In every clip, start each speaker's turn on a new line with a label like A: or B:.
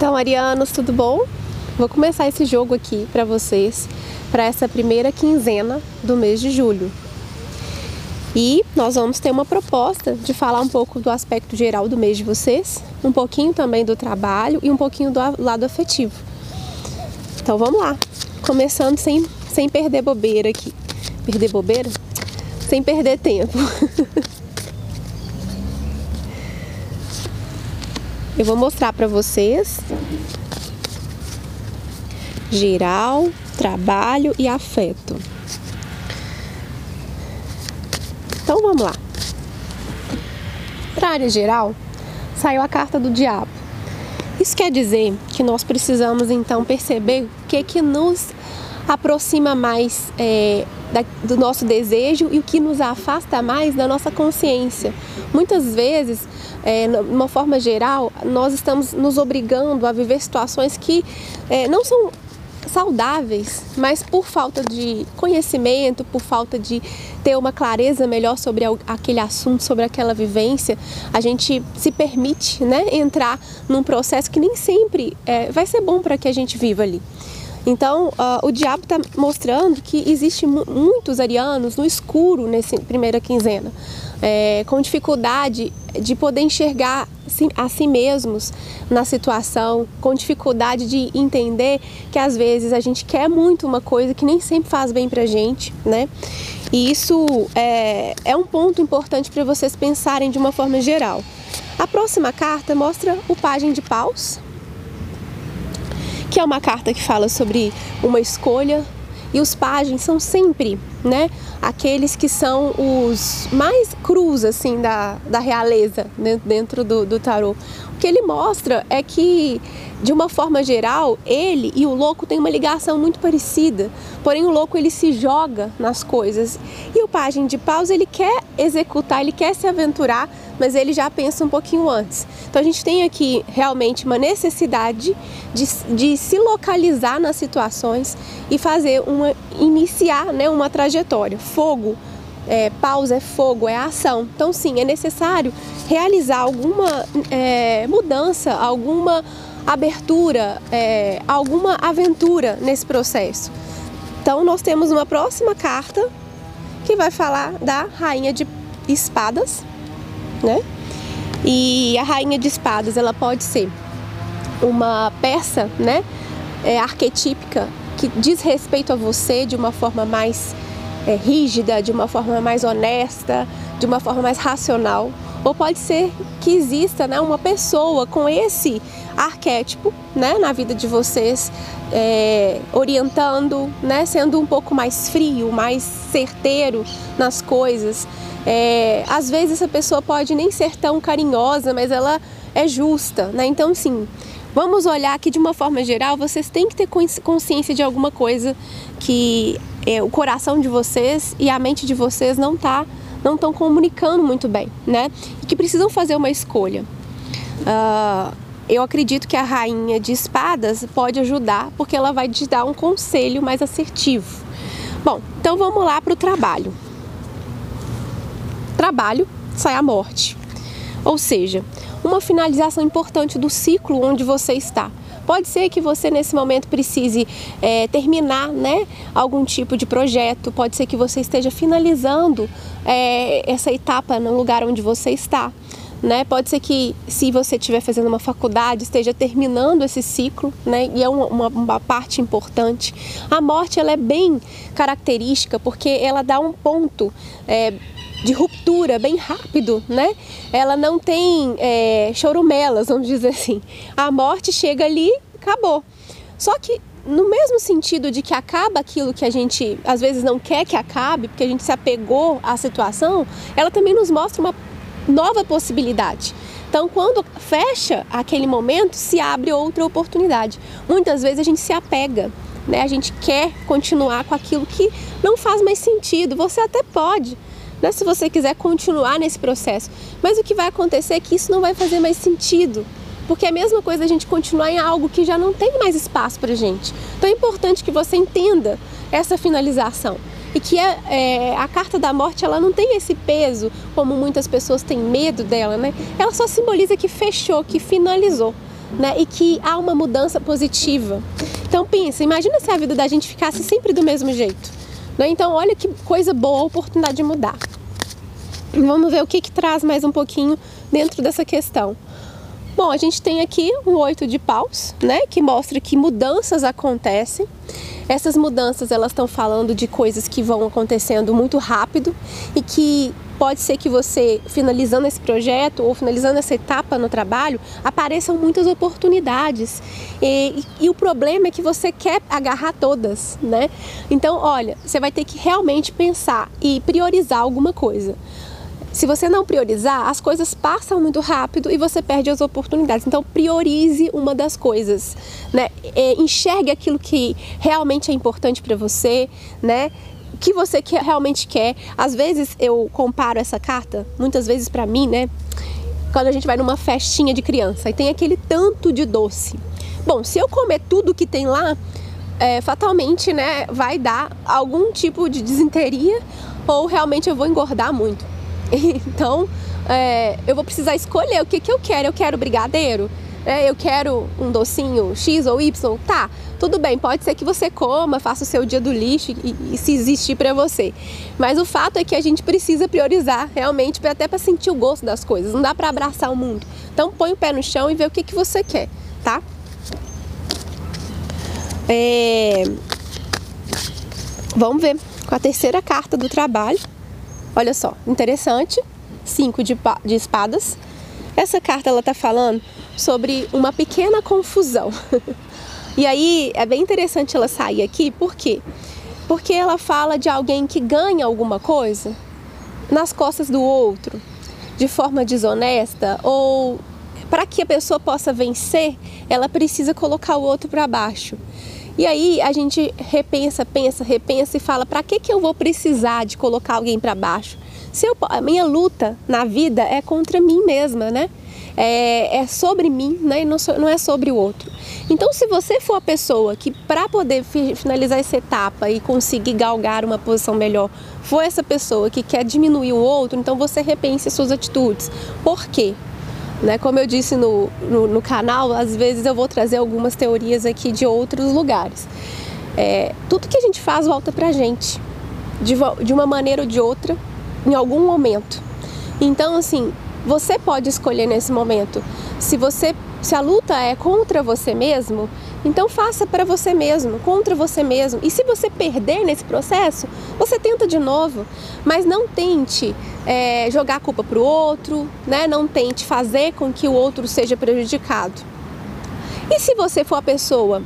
A: Então, arianos, tudo bom? Vou começar esse jogo aqui para vocês, para essa primeira quinzena do mês de julho. E nós vamos ter uma proposta de falar um pouco do aspecto geral do mês de vocês, um pouquinho também do trabalho e um pouquinho do lado afetivo. Então vamos lá, começando sem, sem perder bobeira aqui. Perder bobeira? Sem perder tempo. Eu vou mostrar para vocês geral, trabalho e afeto. Então vamos lá. Para a área geral, saiu a carta do diabo. Isso quer dizer que nós precisamos então perceber o que que nos aproxima mais é, da, do nosso desejo e o que nos afasta mais da nossa consciência. Muitas vezes, é, de uma forma geral, nós estamos nos obrigando a viver situações que é, não são saudáveis, mas por falta de conhecimento, por falta de ter uma clareza melhor sobre aquele assunto, sobre aquela vivência, a gente se permite né, entrar num processo que nem sempre é, vai ser bom para que a gente viva ali. Então, uh, o diabo está mostrando que existe muitos arianos no escuro nessa primeira quinzena, é, com dificuldade de poder enxergar a si mesmos na situação, com dificuldade de entender que às vezes a gente quer muito uma coisa que nem sempre faz bem pra gente, né? E isso é, é um ponto importante para vocês pensarem de uma forma geral. A próxima carta mostra o Pagem de Paus, que é uma carta que fala sobre uma escolha, e os pajens são sempre, né, aqueles que são os mais crus, assim, da, da realeza dentro do, do tarô. O que ele mostra é que, de uma forma geral, ele e o louco têm uma ligação muito parecida, porém o louco ele se joga nas coisas. E o pajem de paus, ele quer executar, ele quer se aventurar, mas ele já pensa um pouquinho antes. Então a gente tem aqui realmente uma necessidade de, de se localizar nas situações e fazer uma iniciar né, uma trajetória. Fogo, é, pausa é fogo, é ação. Então sim, é necessário realizar alguma é, mudança, alguma abertura, é, alguma aventura nesse processo. Então nós temos uma próxima carta que vai falar da rainha de espadas, né? E a rainha de espadas, ela pode ser uma peça, né, é, arquetípica que diz respeito a você de uma forma mais é, rígida, de uma forma mais honesta, de uma forma mais racional. Ou pode ser que exista né, uma pessoa com esse arquétipo né, na vida de vocês, é, orientando, né, sendo um pouco mais frio, mais certeiro nas coisas, é, às vezes essa pessoa pode nem ser tão carinhosa, mas ela é justa, né? Então, sim, vamos olhar que de uma forma geral vocês têm que ter consciência de alguma coisa que é, o coração de vocês e a mente de vocês não tá, não estão comunicando muito bem, né? E que precisam fazer uma escolha. Uh, eu acredito que a rainha de espadas pode ajudar porque ela vai te dar um conselho mais assertivo. Bom, então vamos lá para o trabalho trabalho, sai a morte. Ou seja, uma finalização importante do ciclo onde você está. Pode ser que você nesse momento precise é, terminar né, algum tipo de projeto, pode ser que você esteja finalizando é, essa etapa no lugar onde você está. Né? Pode ser que se você estiver fazendo uma faculdade esteja terminando esse ciclo, né? E é uma, uma, uma, parte importante. A morte ela é bem característica porque ela dá um ponto é, de ruptura bem rápido, né? Ela não tem é, chorumelas, vamos dizer assim. A morte chega ali, acabou. Só que no mesmo sentido de que acaba aquilo que a gente às vezes não quer que acabe, porque a gente se apegou à situação, ela também nos mostra uma nova possibilidade. Então, quando fecha aquele momento, se abre outra oportunidade. Muitas vezes a gente se apega, né? A gente quer continuar com aquilo que não faz mais sentido. Você até pode, né, se você quiser continuar nesse processo. Mas o que vai acontecer é que isso não vai fazer mais sentido. Porque é a mesma coisa a gente continuar em algo que já não tem mais espaço para gente. Então é importante que você entenda essa finalização e que é, é, a carta da morte ela não tem esse peso como muitas pessoas têm medo dela, né? Ela só simboliza que fechou, que finalizou. né? E que há uma mudança positiva. Então pensa, imagina se a vida da gente ficasse sempre do mesmo jeito. Né? Então olha que coisa boa a oportunidade de mudar. Vamos ver o que, que traz mais um pouquinho dentro dessa questão. Bom, a gente tem aqui um oito de paus, né, que mostra que mudanças acontecem. Essas mudanças elas estão falando de coisas que vão acontecendo muito rápido e que pode ser que você finalizando esse projeto ou finalizando essa etapa no trabalho apareçam muitas oportunidades e, e, e o problema é que você quer agarrar todas, né? Então, olha, você vai ter que realmente pensar e priorizar alguma coisa. Se você não priorizar, as coisas passam muito rápido e você perde as oportunidades. Então, priorize uma das coisas, né? É, enxergue aquilo que realmente é importante para você, né? Que você quer, realmente quer. Às vezes eu comparo essa carta, muitas vezes para mim, né? Quando a gente vai numa festinha de criança e tem aquele tanto de doce. Bom, se eu comer tudo que tem lá, é, fatalmente, né, vai dar algum tipo de desinteria ou realmente eu vou engordar muito. Então, é, eu vou precisar escolher o que, que eu quero. Eu quero brigadeiro? É, eu quero um docinho X ou Y? Tá, tudo bem, pode ser que você coma, faça o seu dia do lixo e, e se existir para você. Mas o fato é que a gente precisa priorizar realmente, até para sentir o gosto das coisas. Não dá para abraçar o mundo. Então, põe o pé no chão e vê o que, que você quer, tá? É... Vamos ver com a terceira carta do trabalho. Olha só, interessante. Cinco de, de espadas. Essa carta ela tá falando sobre uma pequena confusão. e aí é bem interessante ela sair aqui, por quê? Porque ela fala de alguém que ganha alguma coisa nas costas do outro, de forma desonesta ou para que a pessoa possa vencer, ela precisa colocar o outro para baixo. E aí a gente repensa, pensa, repensa e fala: para que, que eu vou precisar de colocar alguém para baixo? Se eu, a minha luta na vida é contra mim mesma, né? É, é sobre mim, né? Não, não é sobre o outro. Então, se você for a pessoa que, para poder finalizar essa etapa e conseguir galgar uma posição melhor, for essa pessoa que quer diminuir o outro, então você repense suas atitudes. Por quê? Né? Como eu disse no, no, no, canal, às vezes eu vou trazer algumas teorias aqui de outros lugares. É, tudo que a gente faz volta pra gente, de, de uma maneira ou de outra, em algum momento. Então, assim, você pode escolher nesse momento. Se você, se a luta é contra você mesmo, então faça para você mesmo, contra você mesmo. E se você perder nesse processo, você tenta de novo, mas não tente é, jogar a culpa para o outro, né? Não tente fazer com que o outro seja prejudicado. E se você for a pessoa,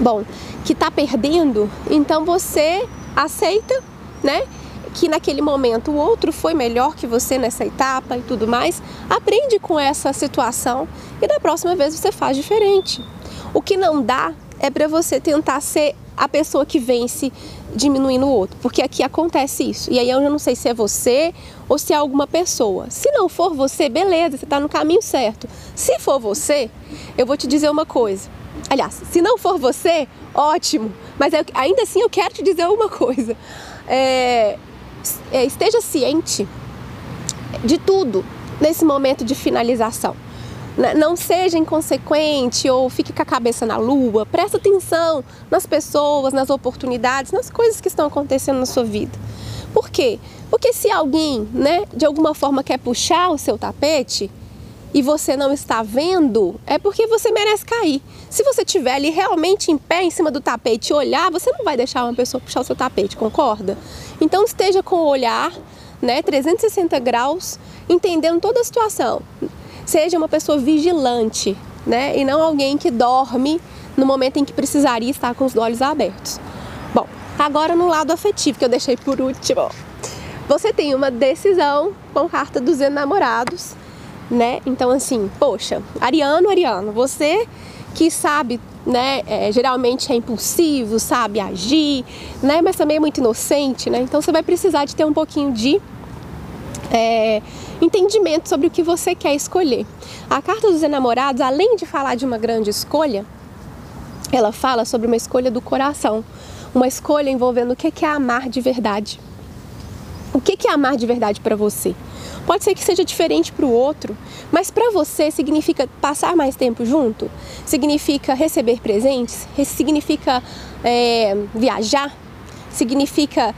A: bom, que está perdendo, então você aceita, né? Que naquele momento o outro foi melhor que você nessa etapa e tudo mais. Aprende com essa situação e da próxima vez você faz diferente. O que não dá é para você tentar ser a pessoa que vence diminuindo o outro, porque aqui acontece isso. E aí eu não sei se é você ou se é alguma pessoa. Se não for você, beleza, você está no caminho certo. Se for você, eu vou te dizer uma coisa. Aliás, se não for você, ótimo. Mas eu, ainda assim eu quero te dizer uma coisa. É, esteja ciente de tudo nesse momento de finalização. Né? Não seja inconsequente ou fique com a cabeça na lua. Presta atenção nas pessoas, nas oportunidades, nas coisas que estão acontecendo na sua vida. Por quê? Porque se alguém, né, de alguma forma quer puxar o seu tapete e você não está vendo, é porque você merece cair. Se você estiver ali realmente em pé em cima do tapete e olhar, você não vai deixar uma pessoa puxar o seu tapete, concorda? Então esteja com o olhar, né, 360 graus, entendendo toda a situação seja uma pessoa vigilante, né? E não alguém que dorme no momento em que precisaria estar com os olhos abertos. Bom, agora no lado afetivo, que eu deixei por último. Você tem uma decisão com carta dos enamorados, né? Então, assim, poxa, Ariano, Ariano, você que sabe, né, é, geralmente é impulsivo, sabe agir, né, mas também é muito inocente, né? Então você vai precisar de ter um pouquinho de é, entendimento sobre o que você quer escolher. A carta dos enamorados, além de falar de uma grande escolha, ela fala sobre uma escolha do coração, uma escolha envolvendo o que é amar de verdade. O que é amar de verdade para você? Pode ser que seja diferente para o outro, mas para você significa passar mais tempo junto? Significa receber presentes? Significa é, viajar? Significa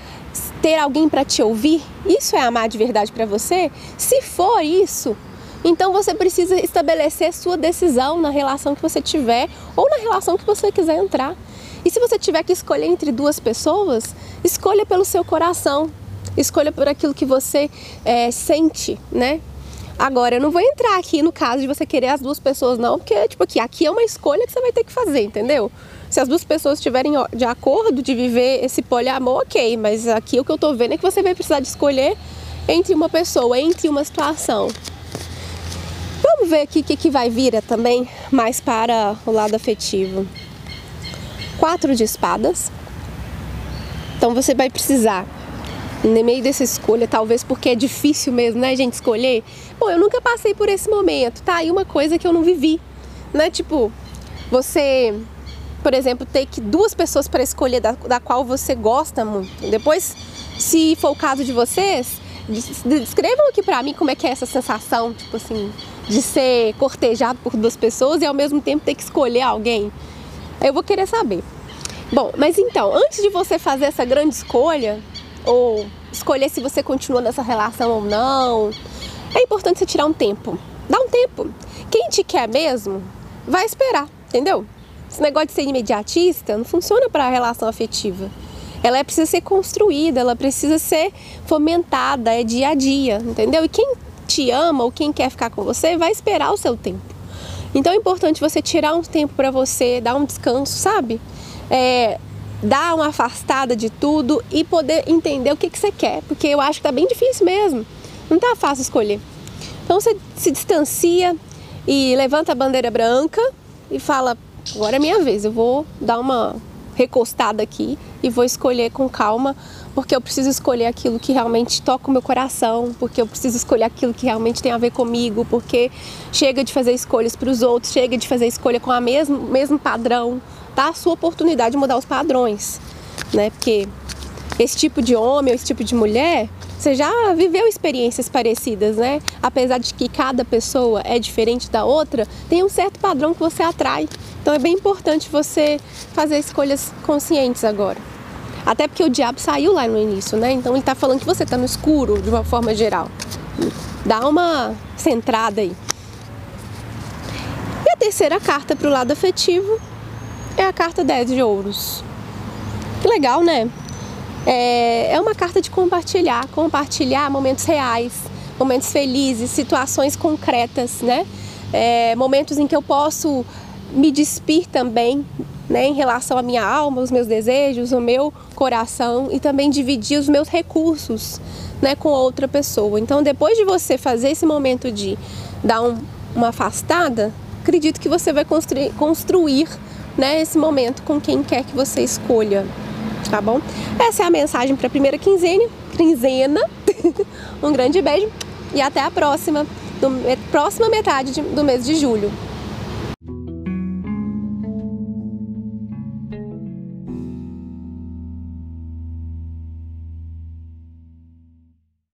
A: ter alguém para te ouvir? Isso é amar de verdade para você? Se for isso, então você precisa estabelecer sua decisão na relação que você tiver ou na relação que você quiser entrar. E se você tiver que escolher entre duas pessoas, escolha pelo seu coração, escolha por aquilo que você é, sente, né? Agora, eu não vou entrar aqui no caso de você querer as duas pessoas, não, porque, tipo, aqui, aqui é uma escolha que você vai ter que fazer, entendeu? Se as duas pessoas estiverem de acordo de viver esse poliamor, ok, mas aqui o que eu tô vendo é que você vai precisar de escolher entre uma pessoa, entre uma situação. Vamos ver aqui o que, que vai vir também mais para o lado afetivo. Quatro de espadas. Então você vai precisar no meio dessa escolha, talvez porque é difícil mesmo, né, gente, escolher. Bom, eu nunca passei por esse momento, tá? E uma coisa que eu não vivi, né? Tipo, você, por exemplo, ter que duas pessoas para escolher da, da qual você gosta muito. Depois, se for o caso de vocês, descrevam aqui pra mim como é que é essa sensação, tipo assim, de ser cortejado por duas pessoas e ao mesmo tempo ter que escolher alguém. Eu vou querer saber. Bom, mas então, antes de você fazer essa grande escolha, ou escolher se você continua nessa relação ou não. É importante você tirar um tempo. Dá um tempo. Quem te quer mesmo, vai esperar, entendeu? Esse negócio de ser imediatista não funciona para a relação afetiva. Ela é, precisa ser construída, ela precisa ser fomentada, é dia a dia, entendeu? E quem te ama ou quem quer ficar com você vai esperar o seu tempo. Então é importante você tirar um tempo para você, dar um descanso, sabe? É, dar uma afastada de tudo e poder entender o que, que você quer, porque eu acho que tá bem difícil mesmo. Não tá fácil escolher. Então você se distancia e levanta a bandeira branca e fala: agora é minha vez, eu vou dar uma recostada aqui e vou escolher com calma, porque eu preciso escolher aquilo que realmente toca o meu coração, porque eu preciso escolher aquilo que realmente tem a ver comigo, porque chega de fazer escolhas para os outros, chega de fazer escolha com o mesmo, mesmo padrão, tá a sua oportunidade de mudar os padrões, né? Porque esse tipo de homem, esse tipo de mulher, você já viveu experiências parecidas, né? Apesar de que cada pessoa é diferente da outra, tem um certo padrão que você atrai. Então é bem importante você fazer escolhas conscientes agora. Até porque o diabo saiu lá no início, né? Então ele tá falando que você tá no escuro de uma forma geral. Dá uma centrada aí. E a terceira carta para o lado afetivo é a carta 10 de ouros. Que legal, né? É, é uma carta de compartilhar, compartilhar momentos reais, momentos felizes, situações concretas, né? É, momentos em que eu posso me despir também, né, em relação à minha alma, os meus desejos, o meu coração e também dividir os meus recursos, né, com outra pessoa. Então, depois de você fazer esse momento de dar um, uma afastada, acredito que você vai construir, construir né, esse momento com quem quer que você escolha, tá bom? Essa é a mensagem para a primeira quinzena. quinzena. um grande beijo e até a próxima, do, próxima metade de, do mês de julho.